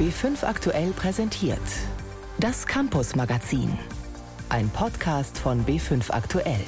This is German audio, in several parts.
B5 aktuell präsentiert. Das Campus Magazin. Ein Podcast von B5 aktuell.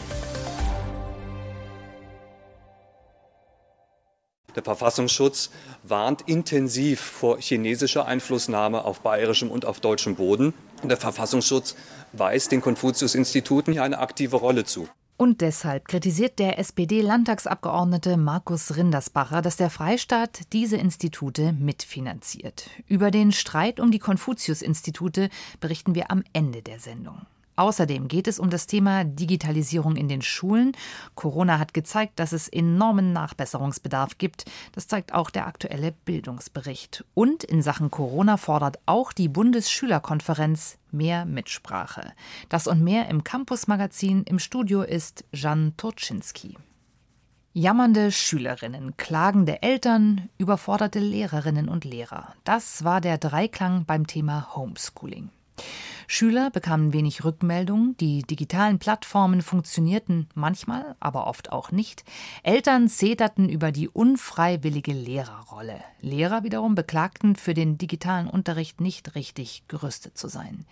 Der Verfassungsschutz warnt intensiv vor chinesischer Einflussnahme auf bayerischem und auf deutschem Boden. Der Verfassungsschutz weist den Konfuzius-Instituten hier eine aktive Rolle zu. Und deshalb kritisiert der SPD-Landtagsabgeordnete Markus Rindersbacher, dass der Freistaat diese Institute mitfinanziert. Über den Streit um die Konfuzius-Institute berichten wir am Ende der Sendung. Außerdem geht es um das Thema Digitalisierung in den Schulen. Corona hat gezeigt, dass es enormen Nachbesserungsbedarf gibt. Das zeigt auch der aktuelle Bildungsbericht. Und in Sachen Corona fordert auch die Bundesschülerkonferenz mehr Mitsprache. Das und mehr im Campus-Magazin. Im Studio ist Jan Turczynski. Jammernde Schülerinnen, klagende Eltern, überforderte Lehrerinnen und Lehrer. Das war der Dreiklang beim Thema Homeschooling. Schüler bekamen wenig Rückmeldung, die digitalen Plattformen funktionierten manchmal, aber oft auch nicht. Eltern zeterten über die unfreiwillige Lehrerrolle. Lehrer wiederum beklagten, für den digitalen Unterricht nicht richtig gerüstet zu sein.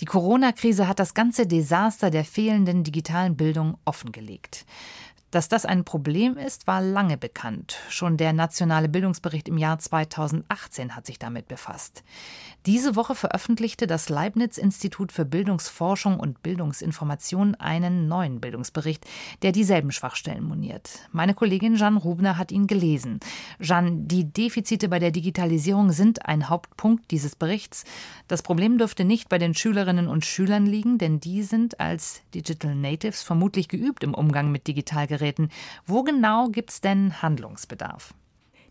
Die Corona-Krise hat das ganze Desaster der fehlenden digitalen Bildung offengelegt. Dass das ein Problem ist, war lange bekannt. Schon der nationale Bildungsbericht im Jahr 2018 hat sich damit befasst. Diese Woche veröffentlichte das Leibniz-Institut für Bildungsforschung und Bildungsinformation einen neuen Bildungsbericht, der dieselben Schwachstellen moniert. Meine Kollegin Jeanne Rubner hat ihn gelesen. Jeanne, die Defizite bei der Digitalisierung sind ein Hauptpunkt dieses Berichts. Das Problem dürfte nicht bei den Schülerinnen und Schülern liegen, denn die sind als Digital Natives vermutlich geübt im Umgang mit Digitalgeräten Geräten. Wo genau gibt es denn Handlungsbedarf?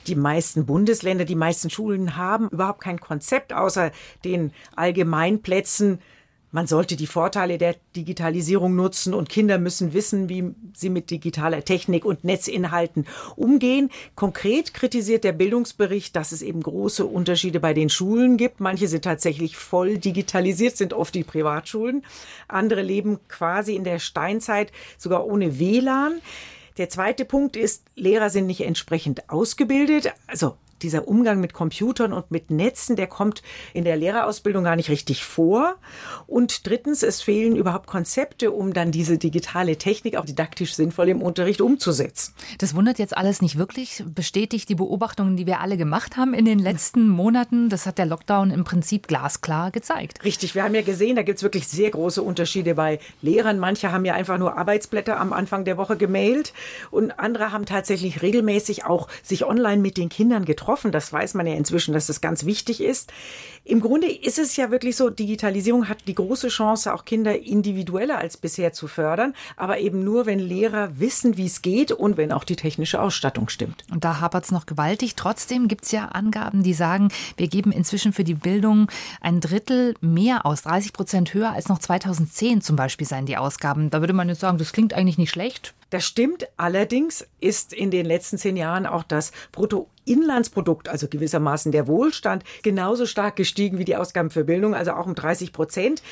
Die meisten Bundesländer, die meisten Schulen haben überhaupt kein Konzept außer den Allgemeinplätzen man sollte die Vorteile der Digitalisierung nutzen und Kinder müssen wissen, wie sie mit digitaler Technik und Netzinhalten umgehen. Konkret kritisiert der Bildungsbericht, dass es eben große Unterschiede bei den Schulen gibt. Manche sind tatsächlich voll digitalisiert, sind oft die Privatschulen. Andere leben quasi in der Steinzeit, sogar ohne WLAN. Der zweite Punkt ist, Lehrer sind nicht entsprechend ausgebildet. Also dieser Umgang mit Computern und mit Netzen, der kommt in der Lehrerausbildung gar nicht richtig vor. Und drittens, es fehlen überhaupt Konzepte, um dann diese digitale Technik auch didaktisch sinnvoll im Unterricht umzusetzen. Das wundert jetzt alles nicht wirklich, bestätigt die Beobachtungen, die wir alle gemacht haben in den letzten Monaten. Das hat der Lockdown im Prinzip glasklar gezeigt. Richtig, wir haben ja gesehen, da gibt es wirklich sehr große Unterschiede bei Lehrern. Manche haben ja einfach nur Arbeitsblätter am Anfang der Woche gemailt und andere haben tatsächlich regelmäßig auch sich online mit den Kindern getroffen getroffen. Das weiß man ja inzwischen, dass das ganz wichtig ist. Im Grunde ist es ja wirklich so, Digitalisierung hat die große Chance, auch Kinder individueller als bisher zu fördern, aber eben nur, wenn Lehrer wissen, wie es geht und wenn auch die technische Ausstattung stimmt. Und da hapert es noch gewaltig. Trotzdem gibt es ja Angaben, die sagen, wir geben inzwischen für die Bildung ein Drittel mehr aus, 30 Prozent höher als noch 2010 zum Beispiel seien die Ausgaben. Da würde man jetzt sagen, das klingt eigentlich nicht schlecht. Das stimmt. Allerdings ist in den letzten zehn Jahren auch das Bruttoinlandsprodukt, also gewissermaßen der Wohlstand, genauso stark gestiegen wie die Ausgaben für Bildung, also auch um 30 Prozent.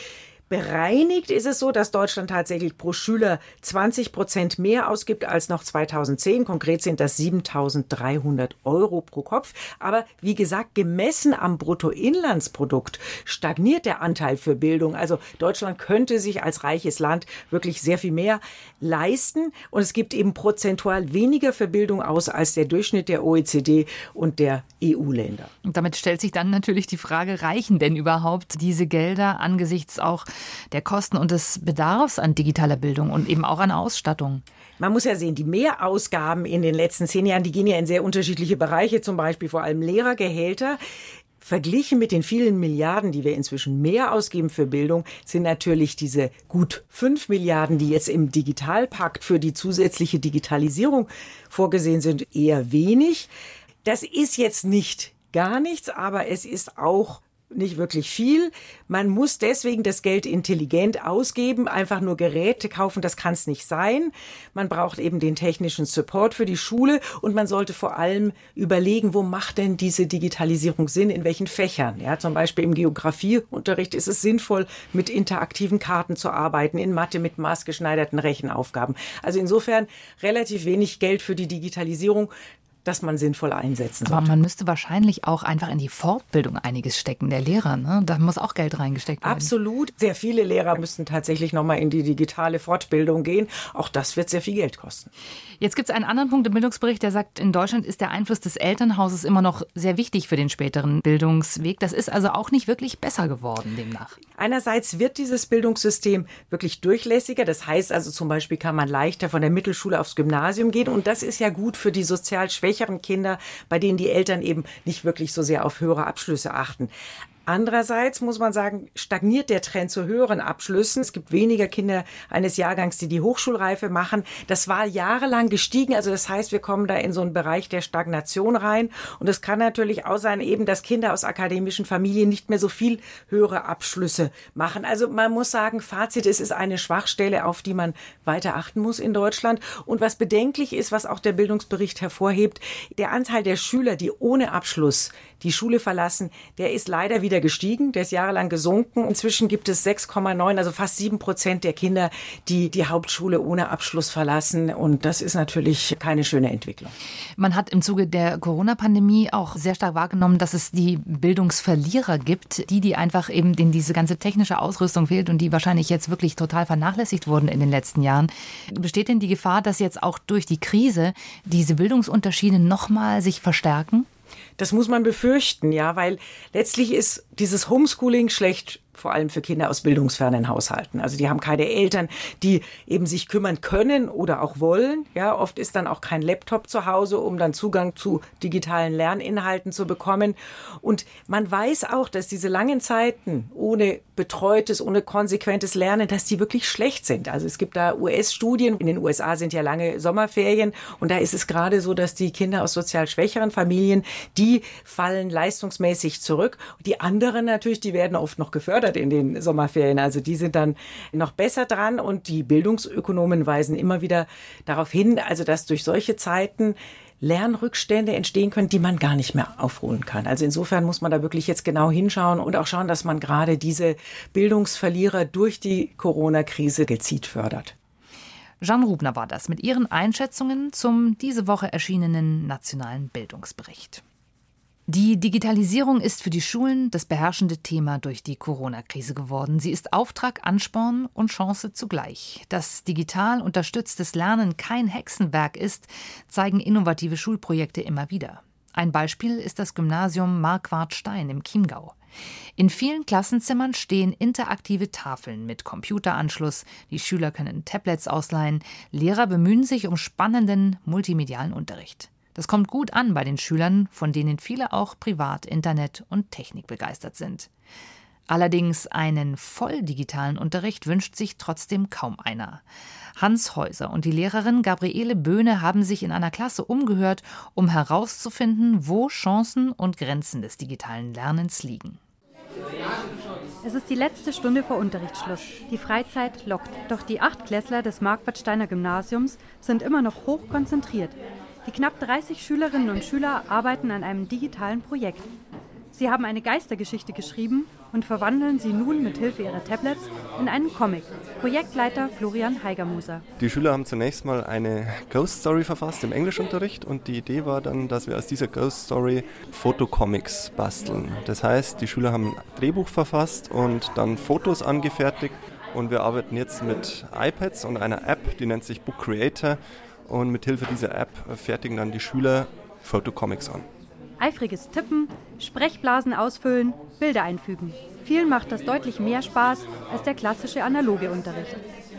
Bereinigt ist es so, dass Deutschland tatsächlich pro Schüler 20 Prozent mehr ausgibt als noch 2010. Konkret sind das 7.300 Euro pro Kopf. Aber wie gesagt, gemessen am Bruttoinlandsprodukt stagniert der Anteil für Bildung. Also Deutschland könnte sich als reiches Land wirklich sehr viel mehr leisten. Und es gibt eben prozentual weniger für Bildung aus als der Durchschnitt der OECD und der EU-Länder. Und damit stellt sich dann natürlich die Frage, reichen denn überhaupt diese Gelder angesichts auch der Kosten und des Bedarfs an digitaler Bildung und eben auch an Ausstattung. Man muss ja sehen, die Mehrausgaben in den letzten zehn Jahren, die gehen ja in sehr unterschiedliche Bereiche, zum Beispiel vor allem Lehrergehälter. Verglichen mit den vielen Milliarden, die wir inzwischen mehr ausgeben für Bildung, sind natürlich diese gut fünf Milliarden, die jetzt im Digitalpakt für die zusätzliche Digitalisierung vorgesehen sind, eher wenig. Das ist jetzt nicht gar nichts, aber es ist auch nicht wirklich viel. Man muss deswegen das Geld intelligent ausgeben. Einfach nur Geräte kaufen, das kann es nicht sein. Man braucht eben den technischen Support für die Schule und man sollte vor allem überlegen, wo macht denn diese Digitalisierung Sinn, in welchen Fächern. Ja, zum Beispiel im Geografieunterricht ist es sinnvoll, mit interaktiven Karten zu arbeiten, in Mathe mit maßgeschneiderten Rechenaufgaben. Also insofern relativ wenig Geld für die Digitalisierung. Dass man sinnvoll einsetzen sollte. Aber man müsste wahrscheinlich auch einfach in die Fortbildung einiges stecken, der Lehrer. Ne? Da muss auch Geld reingesteckt werden. Absolut. Sehr viele Lehrer müssten tatsächlich nochmal in die digitale Fortbildung gehen. Auch das wird sehr viel Geld kosten. Jetzt gibt es einen anderen Punkt im Bildungsbericht, der sagt, in Deutschland ist der Einfluss des Elternhauses immer noch sehr wichtig für den späteren Bildungsweg. Das ist also auch nicht wirklich besser geworden demnach. Einerseits wird dieses Bildungssystem wirklich durchlässiger. Das heißt also zum Beispiel kann man leichter von der Mittelschule aufs Gymnasium gehen. Und das ist ja gut für die sozial schwächeren Kinder, bei denen die Eltern eben nicht wirklich so sehr auf höhere Abschlüsse achten. Andererseits muss man sagen, stagniert der Trend zu höheren Abschlüssen. Es gibt weniger Kinder eines Jahrgangs, die die Hochschulreife machen. Das war jahrelang gestiegen. Also das heißt, wir kommen da in so einen Bereich der Stagnation rein. Und es kann natürlich auch sein, eben, dass Kinder aus akademischen Familien nicht mehr so viel höhere Abschlüsse machen. Also man muss sagen, Fazit, es ist eine Schwachstelle, auf die man weiter achten muss in Deutschland. Und was bedenklich ist, was auch der Bildungsbericht hervorhebt, der Anteil der Schüler, die ohne Abschluss die Schule verlassen, der ist leider wieder gestiegen. Der ist jahrelang gesunken. Inzwischen gibt es 6,9, also fast sieben Prozent der Kinder, die die Hauptschule ohne Abschluss verlassen. Und das ist natürlich keine schöne Entwicklung. Man hat im Zuge der Corona-Pandemie auch sehr stark wahrgenommen, dass es die Bildungsverlierer gibt, die, die einfach eben, denen diese ganze technische Ausrüstung fehlt und die wahrscheinlich jetzt wirklich total vernachlässigt wurden in den letzten Jahren. Besteht denn die Gefahr, dass jetzt auch durch die Krise diese Bildungsunterschiede nochmal sich verstärken? Das muss man befürchten, ja, weil letztlich ist dieses Homeschooling schlecht vor allem für Kinder aus bildungsfernen Haushalten. Also die haben keine Eltern, die eben sich kümmern können oder auch wollen. Ja, oft ist dann auch kein Laptop zu Hause, um dann Zugang zu digitalen Lerninhalten zu bekommen. Und man weiß auch, dass diese langen Zeiten ohne betreutes, ohne konsequentes Lernen, dass die wirklich schlecht sind. Also es gibt da US-Studien. In den USA sind ja lange Sommerferien und da ist es gerade so, dass die Kinder aus sozial schwächeren Familien, die fallen leistungsmäßig zurück. Die anderen natürlich, die werden oft noch gefördert gefordert in den Sommerferien. Also die sind dann noch besser dran und die Bildungsökonomen weisen immer wieder darauf hin, also dass durch solche Zeiten Lernrückstände entstehen können, die man gar nicht mehr aufholen kann. Also insofern muss man da wirklich jetzt genau hinschauen und auch schauen, dass man gerade diese Bildungsverlierer durch die Corona-Krise gezielt fördert. Jean Rubner war das mit ihren Einschätzungen zum diese Woche erschienenen nationalen Bildungsbericht. Die Digitalisierung ist für die Schulen das beherrschende Thema durch die Corona-Krise geworden. Sie ist Auftrag, Ansporn und Chance zugleich. Dass digital unterstütztes Lernen kein Hexenwerk ist, zeigen innovative Schulprojekte immer wieder. Ein Beispiel ist das Gymnasium Marquardt Stein im Chiemgau. In vielen Klassenzimmern stehen interaktive Tafeln mit Computeranschluss, die Schüler können Tablets ausleihen, Lehrer bemühen sich um spannenden multimedialen Unterricht. Das kommt gut an bei den Schülern, von denen viele auch privat Internet und Technik begeistert sind. Allerdings einen voll digitalen Unterricht wünscht sich trotzdem kaum einer. Hans Häuser und die Lehrerin Gabriele Böhne haben sich in einer Klasse umgehört, um herauszufinden, wo Chancen und Grenzen des digitalen Lernens liegen. Es ist die letzte Stunde vor Unterrichtsschluss. Die Freizeit lockt. Doch die Achtklässler des Marquardsteiner Gymnasiums sind immer noch hoch konzentriert. Die knapp 30 Schülerinnen und Schüler arbeiten an einem digitalen Projekt. Sie haben eine Geistergeschichte geschrieben und verwandeln sie nun mit Hilfe ihrer Tablets in einen Comic. Projektleiter Florian Heigermuser. Die Schüler haben zunächst mal eine Ghost Story verfasst im Englischunterricht und die Idee war dann, dass wir aus dieser Ghost Story Fotocomics basteln. Das heißt, die Schüler haben ein Drehbuch verfasst und dann Fotos angefertigt und wir arbeiten jetzt mit iPads und einer App, die nennt sich Book Creator und mit Hilfe dieser App fertigen dann die Schüler Fotocomics an. Eifriges Tippen, Sprechblasen ausfüllen, Bilder einfügen. Vielen macht das deutlich mehr Spaß als der klassische analoge Unterricht.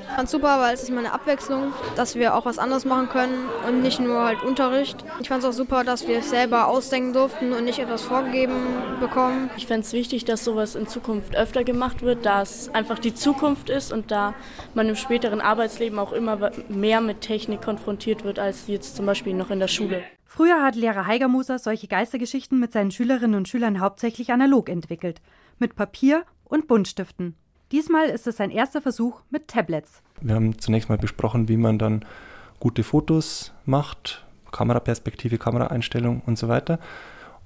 Ich fand super, weil es ist mal eine Abwechslung, dass wir auch was anderes machen können und nicht nur halt Unterricht. Ich fand es auch super, dass wir es selber ausdenken durften und nicht etwas vorgegeben bekommen. Ich fände es wichtig, dass sowas in Zukunft öfter gemacht wird, da es einfach die Zukunft ist und da man im späteren Arbeitsleben auch immer mehr mit Technik konfrontiert wird, als jetzt zum Beispiel noch in der Schule. Früher hat Lehrer Heigermoser solche Geistergeschichten mit seinen Schülerinnen und Schülern hauptsächlich analog entwickelt, mit Papier und Buntstiften. Diesmal ist es sein erster Versuch mit Tablets. Wir haben zunächst mal besprochen, wie man dann gute Fotos macht, Kameraperspektive, Kameraeinstellung und so weiter.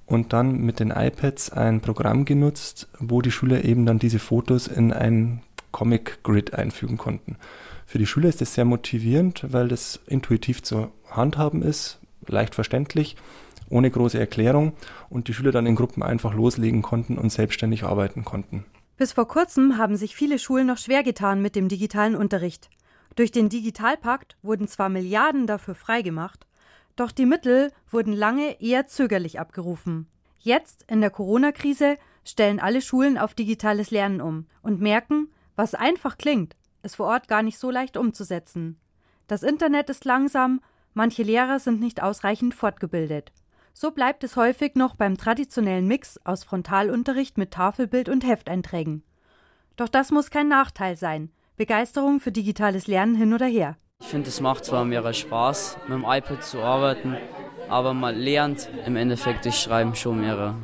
Und dann mit den iPads ein Programm genutzt, wo die Schüler eben dann diese Fotos in ein Comic Grid einfügen konnten. Für die Schüler ist das sehr motivierend, weil das intuitiv zu handhaben ist. leicht verständlich, ohne große Erklärung und die Schüler dann in Gruppen einfach loslegen konnten und selbstständig arbeiten konnten. Bis vor kurzem haben sich viele Schulen noch schwer getan mit dem digitalen Unterricht. Durch den Digitalpakt wurden zwar Milliarden dafür freigemacht, doch die Mittel wurden lange eher zögerlich abgerufen. Jetzt, in der Corona-Krise, stellen alle Schulen auf digitales Lernen um und merken, was einfach klingt, ist vor Ort gar nicht so leicht umzusetzen. Das Internet ist langsam, manche Lehrer sind nicht ausreichend fortgebildet. So bleibt es häufig noch beim traditionellen Mix aus Frontalunterricht mit Tafelbild und Hefteinträgen. Doch das muss kein Nachteil sein. Begeisterung für digitales Lernen hin oder her. Ich finde, es macht zwar mehr Spaß, mit dem iPad zu arbeiten, aber man lernt im Endeffekt durch Schreiben schon mehr.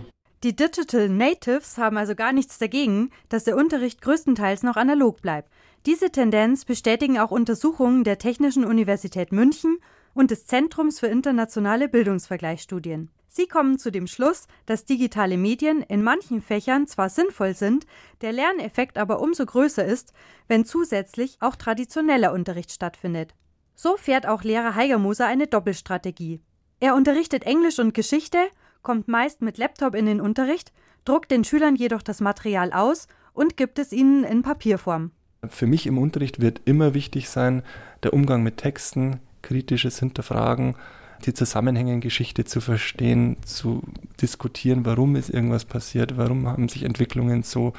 Die Digital Natives haben also gar nichts dagegen, dass der Unterricht größtenteils noch analog bleibt. Diese Tendenz bestätigen auch Untersuchungen der Technischen Universität München und des Zentrums für internationale Bildungsvergleichsstudien. Sie kommen zu dem Schluss, dass digitale Medien in manchen Fächern zwar sinnvoll sind, der Lerneffekt aber umso größer ist, wenn zusätzlich auch traditioneller Unterricht stattfindet. So fährt auch Lehrer Heigermoser eine Doppelstrategie. Er unterrichtet Englisch und Geschichte, kommt meist mit Laptop in den Unterricht, druckt den Schülern jedoch das Material aus und gibt es ihnen in Papierform. Für mich im Unterricht wird immer wichtig sein, der Umgang mit Texten, kritisches Hinterfragen, die Zusammenhänge in Geschichte zu verstehen, zu diskutieren, warum ist irgendwas passiert, warum haben sich Entwicklungen so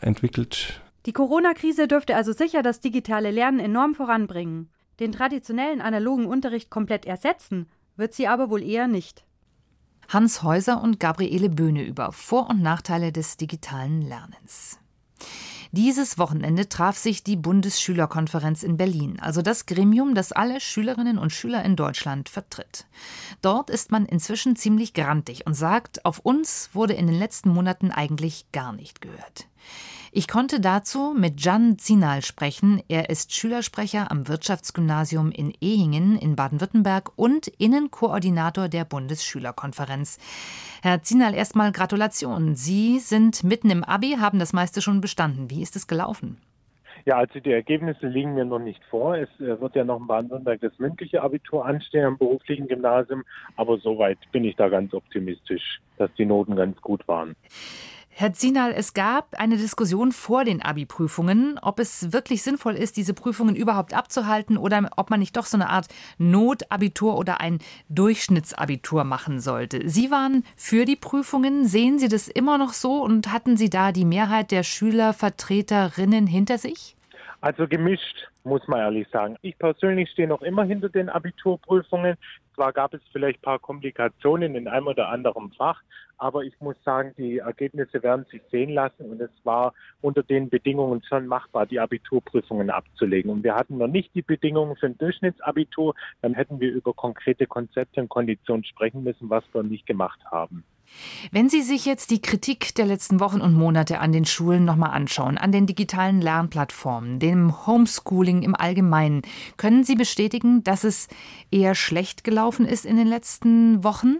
entwickelt. Die Corona-Krise dürfte also sicher das digitale Lernen enorm voranbringen. Den traditionellen analogen Unterricht komplett ersetzen wird sie aber wohl eher nicht. Hans Häuser und Gabriele Böhne über Vor- und Nachteile des digitalen Lernens. Dieses Wochenende traf sich die Bundesschülerkonferenz in Berlin, also das Gremium, das alle Schülerinnen und Schüler in Deutschland vertritt. Dort ist man inzwischen ziemlich grantig und sagt, auf uns wurde in den letzten Monaten eigentlich gar nicht gehört. Ich konnte dazu mit Jan Zinal sprechen. Er ist Schülersprecher am Wirtschaftsgymnasium in Ehingen in Baden-Württemberg und Innenkoordinator der Bundesschülerkonferenz. Herr Zinal, erstmal Gratulation. Sie sind mitten im Abi, haben das meiste schon bestanden. Wie ist es gelaufen? Ja, also die Ergebnisse liegen mir noch nicht vor. Es äh, wird ja noch in Baden-Württemberg das mündliche Abitur anstehen am beruflichen Gymnasium, aber soweit bin ich da ganz optimistisch, dass die Noten ganz gut waren. Herr Zinal, es gab eine Diskussion vor den Abi-Prüfungen, ob es wirklich sinnvoll ist, diese Prüfungen überhaupt abzuhalten oder ob man nicht doch so eine Art Notabitur oder ein Durchschnittsabitur machen sollte. Sie waren für die Prüfungen. Sehen Sie das immer noch so und hatten Sie da die Mehrheit der Schülervertreterinnen hinter sich? Also gemischt, muss man ehrlich sagen. Ich persönlich stehe noch immer hinter den Abiturprüfungen. Zwar gab es vielleicht ein paar Komplikationen in einem oder anderen Fach, aber ich muss sagen, die Ergebnisse werden sich sehen lassen und es war unter den Bedingungen schon machbar, die Abiturprüfungen abzulegen. Und wir hatten noch nicht die Bedingungen für ein Durchschnittsabitur, dann hätten wir über konkrete Konzepte und Konditionen sprechen müssen, was wir nicht gemacht haben. Wenn Sie sich jetzt die Kritik der letzten Wochen und Monate an den Schulen nochmal anschauen, an den digitalen Lernplattformen, dem Homeschooling im Allgemeinen, können Sie bestätigen, dass es eher schlecht gelaufen ist in den letzten Wochen?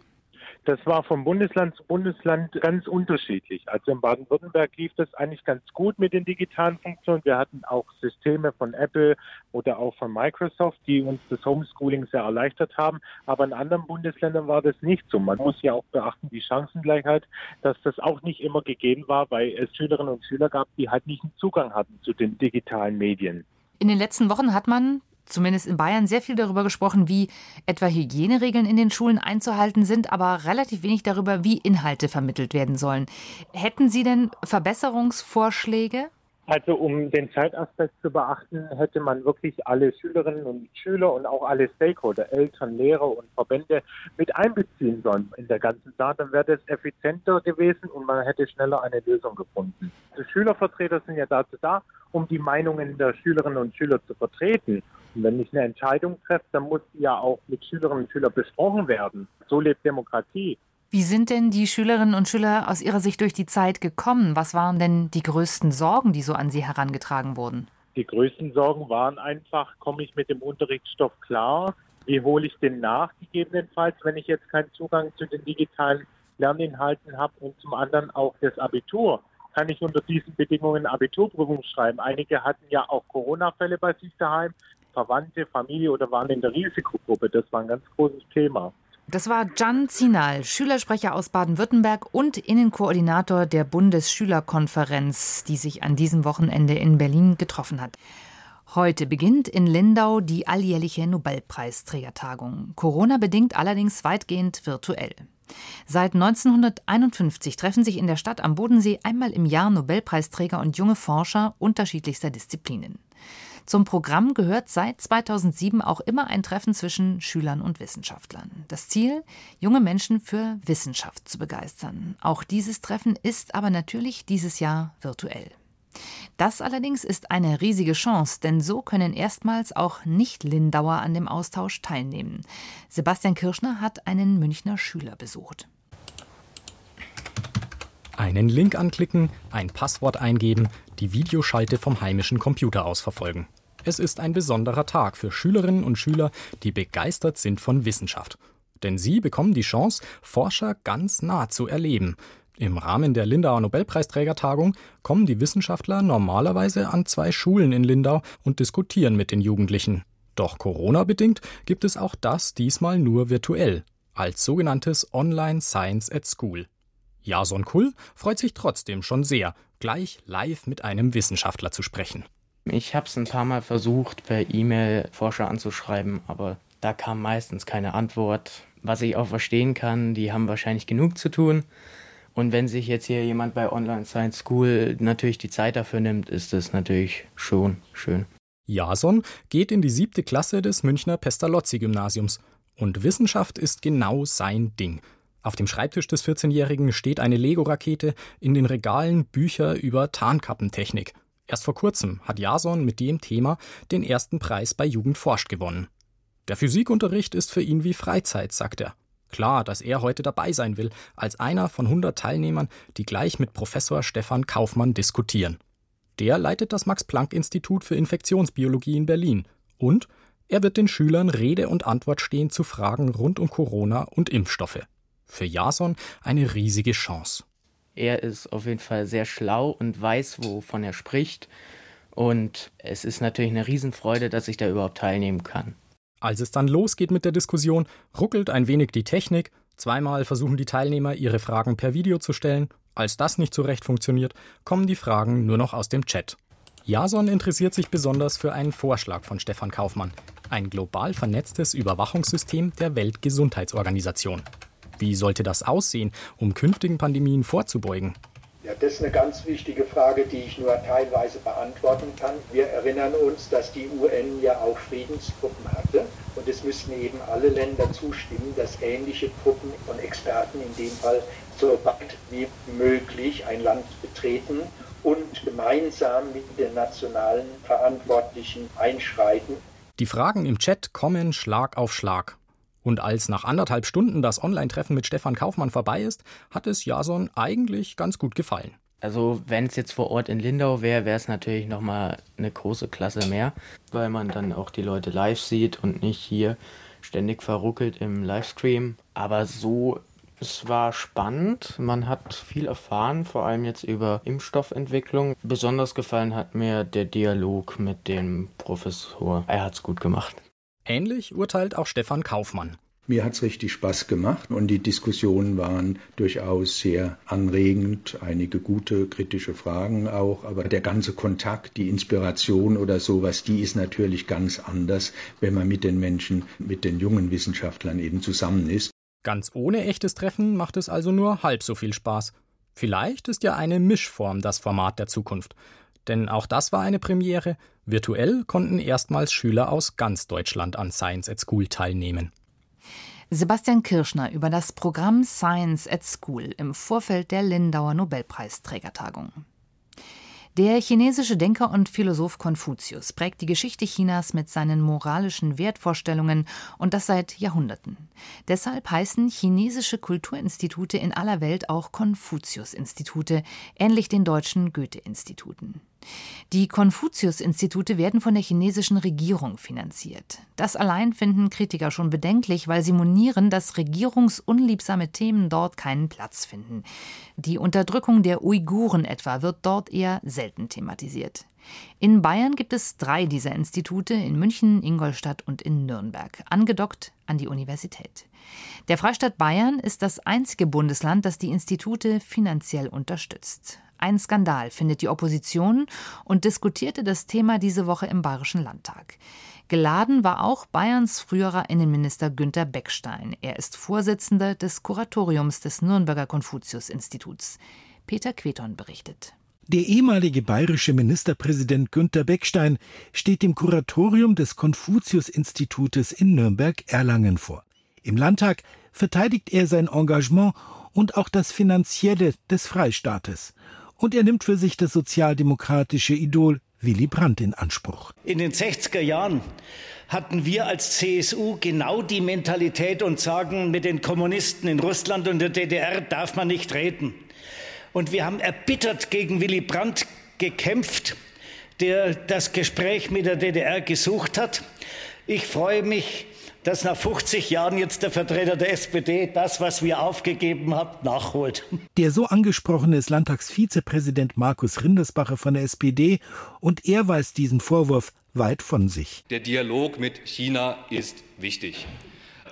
Das war vom Bundesland zu Bundesland ganz unterschiedlich. Also in Baden-Württemberg lief das eigentlich ganz gut mit den digitalen Funktionen. Wir hatten auch Systeme von Apple oder auch von Microsoft, die uns das Homeschooling sehr erleichtert haben. Aber in anderen Bundesländern war das nicht so. Man muss ja auch beachten, die Chancengleichheit, dass das auch nicht immer gegeben war, weil es Schülerinnen und Schüler gab, die halt nicht einen Zugang hatten zu den digitalen Medien. In den letzten Wochen hat man zumindest in Bayern sehr viel darüber gesprochen, wie etwa Hygieneregeln in den Schulen einzuhalten sind, aber relativ wenig darüber, wie Inhalte vermittelt werden sollen. Hätten Sie denn Verbesserungsvorschläge? Also um den Zeitaspekt zu beachten, hätte man wirklich alle Schülerinnen und Schüler und auch alle Stakeholder, Eltern, Lehrer und Verbände mit einbeziehen sollen in der ganzen Sache. Dann wäre das effizienter gewesen und man hätte schneller eine Lösung gefunden. Die Schülervertreter sind ja dazu da, um die Meinungen der Schülerinnen und Schüler zu vertreten. Und wenn ich eine Entscheidung treffe, dann muss die ja auch mit Schülerinnen und Schülern besprochen werden. So lebt Demokratie. Wie sind denn die Schülerinnen und Schüler aus Ihrer Sicht durch die Zeit gekommen? Was waren denn die größten Sorgen, die so an Sie herangetragen wurden? Die größten Sorgen waren einfach, komme ich mit dem Unterrichtsstoff klar? Wie hole ich den nach, gegebenenfalls, wenn ich jetzt keinen Zugang zu den digitalen Lerninhalten habe? Und zum anderen auch das Abitur kann ich unter diesen Bedingungen Abiturprüfung schreiben. Einige hatten ja auch Corona-Fälle bei sich daheim, Verwandte, Familie oder waren in der Risikogruppe. Das war ein ganz großes Thema. Das war Can Zinal, Schülersprecher aus Baden-Württemberg und Innenkoordinator der Bundesschülerkonferenz, die sich an diesem Wochenende in Berlin getroffen hat. Heute beginnt in Lindau die alljährliche Nobelpreisträgertagung, Corona bedingt allerdings weitgehend virtuell. Seit 1951 treffen sich in der Stadt am Bodensee einmal im Jahr Nobelpreisträger und junge Forscher unterschiedlichster Disziplinen. Zum Programm gehört seit 2007 auch immer ein Treffen zwischen Schülern und Wissenschaftlern. Das Ziel, junge Menschen für Wissenschaft zu begeistern. Auch dieses Treffen ist aber natürlich dieses Jahr virtuell. Das allerdings ist eine riesige Chance, denn so können erstmals auch Nicht-Lindauer an dem Austausch teilnehmen. Sebastian Kirschner hat einen Münchner Schüler besucht. Einen Link anklicken, ein Passwort eingeben, die Videoschalte vom heimischen Computer aus verfolgen. Es ist ein besonderer Tag für Schülerinnen und Schüler, die begeistert sind von Wissenschaft. Denn sie bekommen die Chance, Forscher ganz nah zu erleben, im Rahmen der Lindauer Nobelpreisträgertagung kommen die Wissenschaftler normalerweise an zwei Schulen in Lindau und diskutieren mit den Jugendlichen. Doch Corona-bedingt gibt es auch das diesmal nur virtuell, als sogenanntes Online Science at School. Jason Kull freut sich trotzdem schon sehr, gleich live mit einem Wissenschaftler zu sprechen. Ich habe es ein paar Mal versucht, per E-Mail Forscher anzuschreiben, aber da kam meistens keine Antwort. Was ich auch verstehen kann, die haben wahrscheinlich genug zu tun. Und wenn sich jetzt hier jemand bei Online Science School natürlich die Zeit dafür nimmt, ist das natürlich schon schön. Jason geht in die siebte Klasse des Münchner Pestalozzi-Gymnasiums. Und Wissenschaft ist genau sein Ding. Auf dem Schreibtisch des 14-Jährigen steht eine Lego-Rakete, in den Regalen Bücher über Tarnkappentechnik. Erst vor kurzem hat Jason mit dem Thema den ersten Preis bei Jugend forscht gewonnen. Der Physikunterricht ist für ihn wie Freizeit, sagt er. Klar, dass er heute dabei sein will, als einer von 100 Teilnehmern, die gleich mit Professor Stefan Kaufmann diskutieren. Der leitet das Max-Planck-Institut für Infektionsbiologie in Berlin und er wird den Schülern Rede und Antwort stehen zu Fragen rund um Corona und Impfstoffe. Für Jason eine riesige Chance. Er ist auf jeden Fall sehr schlau und weiß, wovon er spricht. Und es ist natürlich eine Riesenfreude, dass ich da überhaupt teilnehmen kann. Als es dann losgeht mit der Diskussion, ruckelt ein wenig die Technik. Zweimal versuchen die Teilnehmer, ihre Fragen per Video zu stellen. Als das nicht so recht funktioniert, kommen die Fragen nur noch aus dem Chat. Jason interessiert sich besonders für einen Vorschlag von Stefan Kaufmann, ein global vernetztes Überwachungssystem der Weltgesundheitsorganisation. Wie sollte das aussehen, um künftigen Pandemien vorzubeugen? Ja, das ist eine ganz wichtige Frage, die ich nur teilweise beantworten kann. Wir erinnern uns, dass die UN ja auch Friedenstruppen hatte und es müssten eben alle Länder zustimmen, dass ähnliche Truppen von Experten in dem Fall so bald wie möglich ein Land betreten und gemeinsam mit den nationalen Verantwortlichen einschreiten. Die Fragen im Chat kommen Schlag auf Schlag. Und als nach anderthalb Stunden das Online-Treffen mit Stefan Kaufmann vorbei ist, hat es Jason eigentlich ganz gut gefallen. Also wenn es jetzt vor Ort in Lindau wäre, wäre es natürlich nochmal eine große Klasse mehr, weil man dann auch die Leute live sieht und nicht hier ständig verruckelt im Livestream. Aber so, es war spannend. Man hat viel erfahren, vor allem jetzt über Impfstoffentwicklung. Besonders gefallen hat mir der Dialog mit dem Professor. Er hat es gut gemacht. Ähnlich urteilt auch Stefan Kaufmann. Mir hat es richtig Spaß gemacht und die Diskussionen waren durchaus sehr anregend, einige gute kritische Fragen auch, aber der ganze Kontakt, die Inspiration oder sowas, die ist natürlich ganz anders, wenn man mit den Menschen, mit den jungen Wissenschaftlern eben zusammen ist. Ganz ohne echtes Treffen macht es also nur halb so viel Spaß. Vielleicht ist ja eine Mischform das Format der Zukunft. Denn auch das war eine Premiere. Virtuell konnten erstmals Schüler aus ganz Deutschland an Science at School teilnehmen. Sebastian Kirschner über das Programm Science at School im Vorfeld der Lindauer Nobelpreisträgertagung. Der chinesische Denker und Philosoph Konfuzius prägt die Geschichte Chinas mit seinen moralischen Wertvorstellungen und das seit Jahrhunderten. Deshalb heißen chinesische Kulturinstitute in aller Welt auch Konfuzius-Institute, ähnlich den deutschen Goethe-Instituten. Die Konfuzius-Institute werden von der chinesischen Regierung finanziert. Das allein finden Kritiker schon bedenklich, weil sie monieren, dass regierungsunliebsame Themen dort keinen Platz finden. Die Unterdrückung der Uiguren etwa wird dort eher selten thematisiert. In Bayern gibt es drei dieser Institute in München, Ingolstadt und in Nürnberg, angedockt an die Universität. Der Freistaat Bayern ist das einzige Bundesland, das die Institute finanziell unterstützt. Ein Skandal findet die Opposition und diskutierte das Thema diese Woche im Bayerischen Landtag. Geladen war auch Bayerns früherer Innenminister Günter Beckstein. Er ist Vorsitzender des Kuratoriums des Nürnberger Konfuzius-Instituts. Peter Queton berichtet. Der ehemalige bayerische Ministerpräsident Günter Beckstein steht dem Kuratorium des Konfuzius-Institutes in Nürnberg-Erlangen vor. Im Landtag verteidigt er sein Engagement und auch das Finanzielle des Freistaates und er nimmt für sich das sozialdemokratische Idol Willy Brandt in Anspruch. In den 60er Jahren hatten wir als CSU genau die Mentalität und sagen, mit den Kommunisten in Russland und der DDR darf man nicht reden. Und wir haben erbittert gegen Willy Brandt gekämpft, der das Gespräch mit der DDR gesucht hat. Ich freue mich, dass nach 50 Jahren jetzt der Vertreter der SPD das, was wir aufgegeben haben, nachholt. Der so angesprochene ist Landtagsvizepräsident Markus Rindersbacher von der SPD und er weist diesen Vorwurf weit von sich. Der Dialog mit China ist wichtig.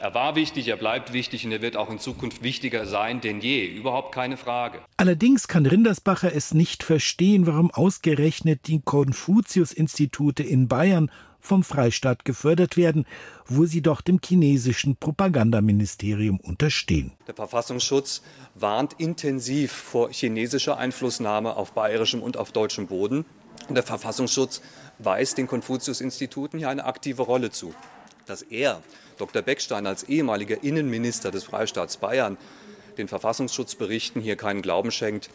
Er war wichtig, er bleibt wichtig und er wird auch in Zukunft wichtiger sein denn je. Überhaupt keine Frage. Allerdings kann Rindersbacher es nicht verstehen, warum ausgerechnet die Konfuzius-Institute in Bayern vom Freistaat gefördert werden, wo sie doch dem chinesischen Propagandaministerium unterstehen. Der Verfassungsschutz warnt intensiv vor chinesischer Einflussnahme auf bayerischem und auf deutschem Boden. Und der Verfassungsschutz weist den Konfuzius-Instituten hier eine aktive Rolle zu. Dass er, Dr. Beckstein, als ehemaliger Innenminister des Freistaats Bayern, den Verfassungsschutzberichten hier keinen Glauben schenkt,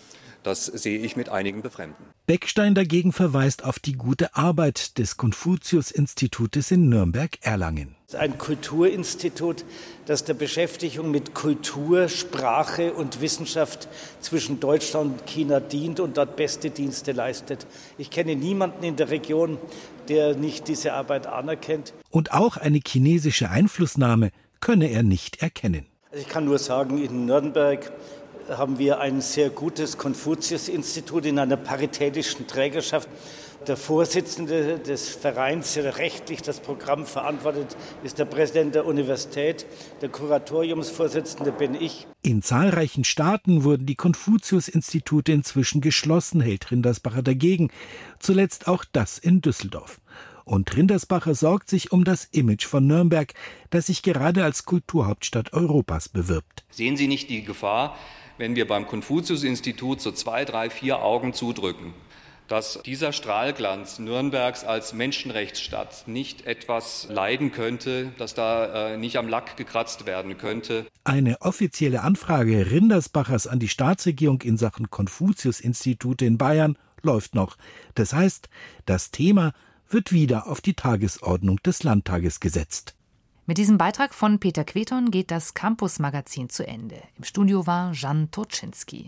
das sehe ich mit einigen Befremden. Beckstein dagegen verweist auf die gute Arbeit des Konfuzius-Institutes in Nürnberg-Erlangen. Ein Kulturinstitut, das der Beschäftigung mit Kultur, Sprache und Wissenschaft zwischen Deutschland und China dient und dort beste Dienste leistet. Ich kenne niemanden in der Region, der nicht diese Arbeit anerkennt. Und auch eine chinesische Einflussnahme könne er nicht erkennen. Also ich kann nur sagen, in Nürnberg haben wir ein sehr gutes Konfuzius-Institut in einer paritätischen Trägerschaft. Der Vorsitzende des Vereins, der rechtlich das Programm verantwortet, ist der Präsident der Universität. Der Kuratoriumsvorsitzende bin ich. In zahlreichen Staaten wurden die Konfuzius-Institute inzwischen geschlossen, hält Rindersbacher dagegen. Zuletzt auch das in Düsseldorf. Und Rindersbacher sorgt sich um das Image von Nürnberg, das sich gerade als Kulturhauptstadt Europas bewirbt. Sehen Sie nicht die Gefahr, wenn wir beim Konfuzius-Institut so zwei, drei, vier Augen zudrücken, dass dieser Strahlglanz Nürnbergs als Menschenrechtsstadt nicht etwas leiden könnte, dass da äh, nicht am Lack gekratzt werden könnte. Eine offizielle Anfrage Rindersbachers an die Staatsregierung in Sachen Konfuzius-Institute in Bayern läuft noch. Das heißt, das Thema wird wieder auf die Tagesordnung des Landtages gesetzt. Mit diesem Beitrag von Peter Queton geht das Campus-Magazin zu Ende. Im Studio war Jan Toczynski.